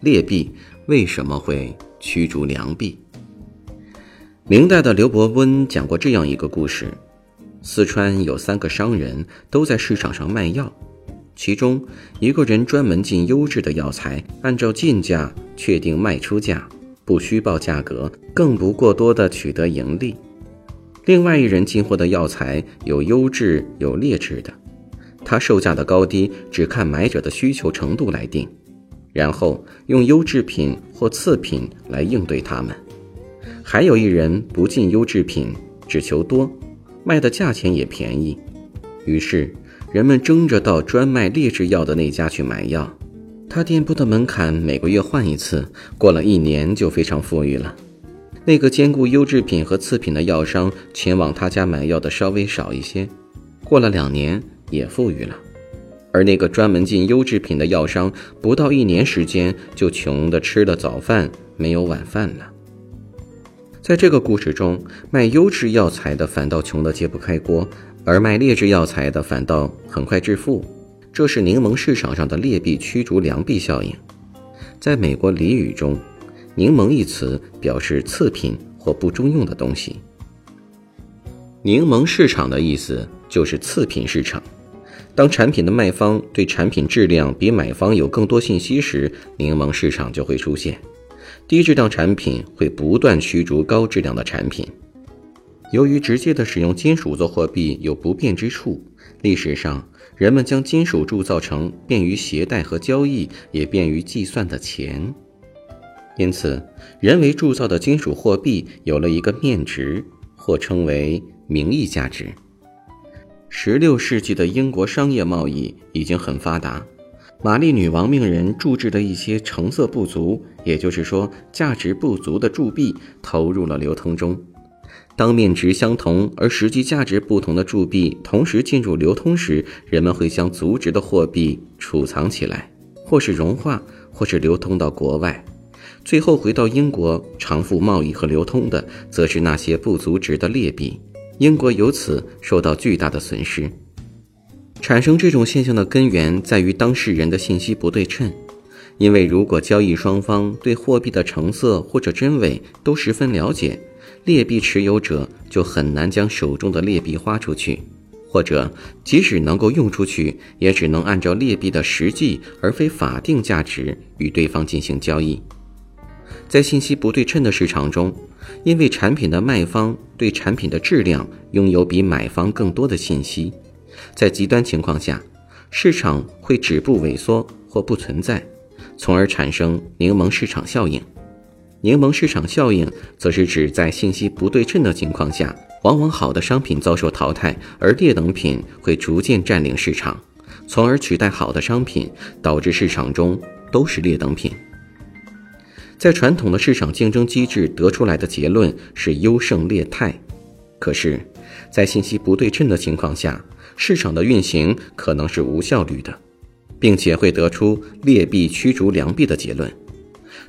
劣币为什么会驱逐良币？明代的刘伯温讲过这样一个故事：四川有三个商人，都在市场上卖药，其中一个人专门进优质的药材，按照进价确定卖出价，不虚报价格，更不过多的取得盈利；另外一人进货的药材有优质有劣质的。他售价的高低只看买者的需求程度来定，然后用优质品或次品来应对他们。还有一人不进优质品，只求多，卖的价钱也便宜。于是人们争着到专卖劣质药的那家去买药。他店铺的门槛每个月换一次，过了一年就非常富裕了。那个兼顾优质品和次品的药商前往他家买药的稍微少一些，过了两年。也富裕了，而那个专门进优质品的药商，不到一年时间就穷得吃了早饭没有晚饭了。在这个故事中，卖优质药材的反倒穷得揭不开锅，而卖劣质药材的反倒很快致富。这是柠檬市场上的劣币驱逐良币效应。在美国俚语中，“柠檬”一词表示次品或不中用的东西。柠檬市场的意思就是次品市场。当产品的卖方对产品质量比买方有更多信息时，柠檬市场就会出现。低质量产品会不断驱逐高质量的产品。由于直接的使用金属做货币有不便之处，历史上人们将金属铸造成便于携带和交易，也便于计算的钱。因此，人为铸造的金属货币有了一个面值，或称为名义价值。十六世纪的英国商业贸易已经很发达，玛丽女王命人铸制的一些成色不足，也就是说价值不足的铸币投入了流通中。当面值相同而实际价值不同的铸币同时进入流通时，人们会将足值的货币储藏起来，或是融化，或是流通到国外，最后回到英国偿付贸易和流通的，则是那些不足值的劣币。英国由此受到巨大的损失。产生这种现象的根源在于当事人的信息不对称，因为如果交易双方对货币的成色或者真伪都十分了解，劣币持有者就很难将手中的劣币花出去，或者即使能够用出去，也只能按照劣币的实际而非法定价值与对方进行交易。在信息不对称的市场中，因为产品的卖方对产品的质量拥有比买方更多的信息，在极端情况下，市场会止步萎缩或不存在，从而产生柠檬市场效应。柠檬市场效应则是指在信息不对称的情况下，往往好的商品遭受淘汰，而劣等品会逐渐占领市场，从而取代好的商品，导致市场中都是劣等品。在传统的市场竞争机制得出来的结论是优胜劣汰，可是，在信息不对称的情况下，市场的运行可能是无效率的，并且会得出劣币驱逐良币的结论。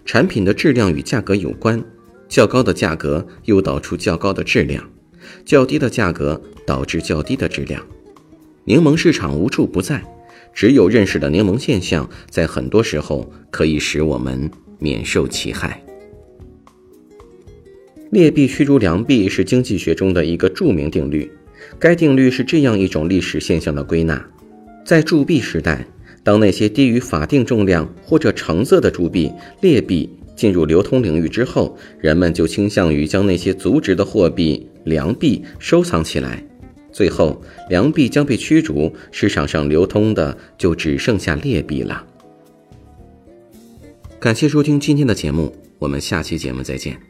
产品的质量与价格有关，较高的价格诱导出较高的质量，较低的价格导致较低的质量。柠檬市场无处不在，只有认识了柠檬现象，在很多时候可以使我们。免受其害。劣币驱逐良币是经济学中的一个著名定律。该定律是这样一种历史现象的归纳：在铸币时代，当那些低于法定重量或者成色的铸币劣币进入流通领域之后，人们就倾向于将那些足值的货币良币收藏起来。最后，良币将被驱逐，市场上流通的就只剩下劣币了。感谢收听今天的节目，我们下期节目再见。